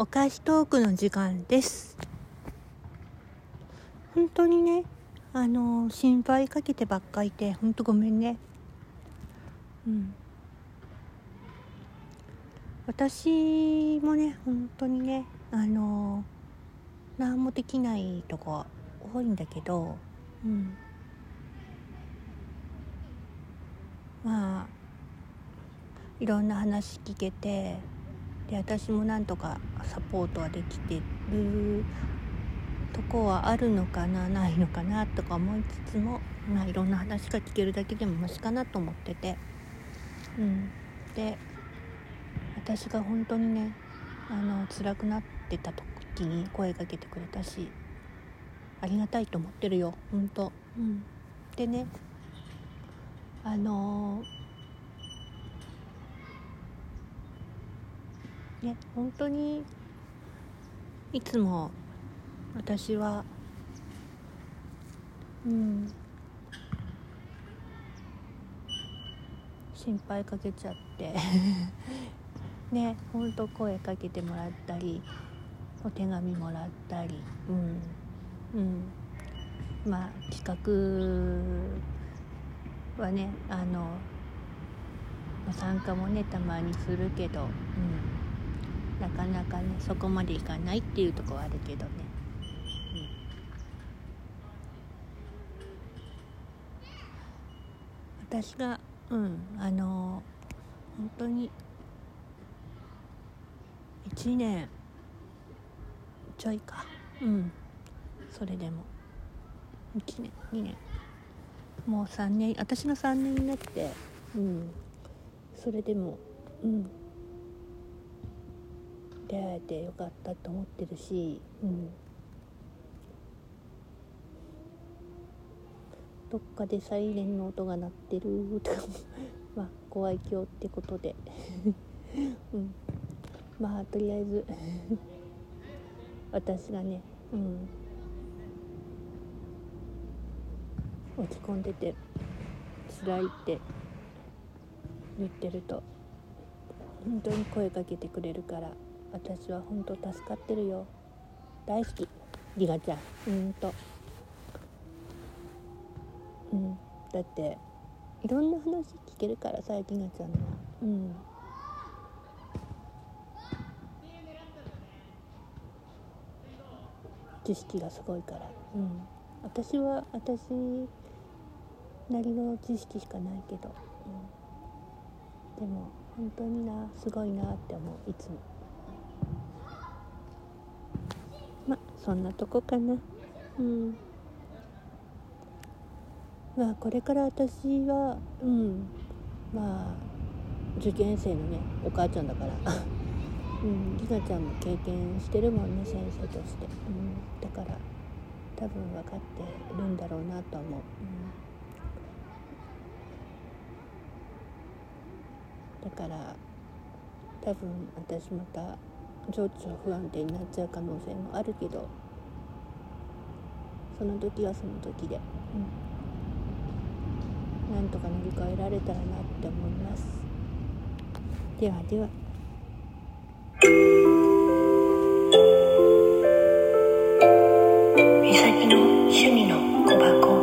お菓子トークの時間です。本当にねあの心配かけてばっかいて本当ごめんね。うん。私もね本当にねあの何もできないとこ多いんだけどうん。まあいろんな話聞けてで私もなんとかサポートはできてるとこはあるのかなないのかなとか思いつつも、まあ、いろんな話が聞けるだけでもマシかなと思ってて、うん、で私が本当にねあの辛くなってた時に声かけてくれたしありがたいと思ってるよ本当、うん、でねあのーね本当に。いつも。私は。うん。心配かけちゃって。ねほんと声かけてもらったり。お手紙もらったり。うん。うん。まあ企画はねあの参加もねたまにするけど。うん。なかなかねそこまでいかないっていうとこはあるけどね、うん、私がうんあの本当に1年ちょいか。うん。それでも。1年2年。もう3年私が3年になってうん。それでもうん。出会えてよかったと思ってるし、うん、どっかでサイレンの音が鳴ってるとか まあご愛嬌ってことで、うん、まあとりあえず 私がね、うん、落ち込んでて辛いって言ってると本当に声かけてくれるから。私は本当助かってるよ。大好き。リガちゃん。うんと。うん。だっていろんな話聞けるからさリガちゃんのうん。知識がすごいから。うん。私は私なりの知識しかないけど、うん、でも本当になすごいなって思う。いつも。そんなとこかな。うん。まあこれから私はうん。まあ受験生のねお母ちゃんだから。うん。りなちゃんも経験してるもんね先生として、うん、だから多分分かってるんだろうなと思う、うん、だから多分私また情緒不安定になっちゃう可能性もあるけどその時はその時で、うん、なんとか乗り越えられたらなって思います。ではでは。美咲の趣味の小箱。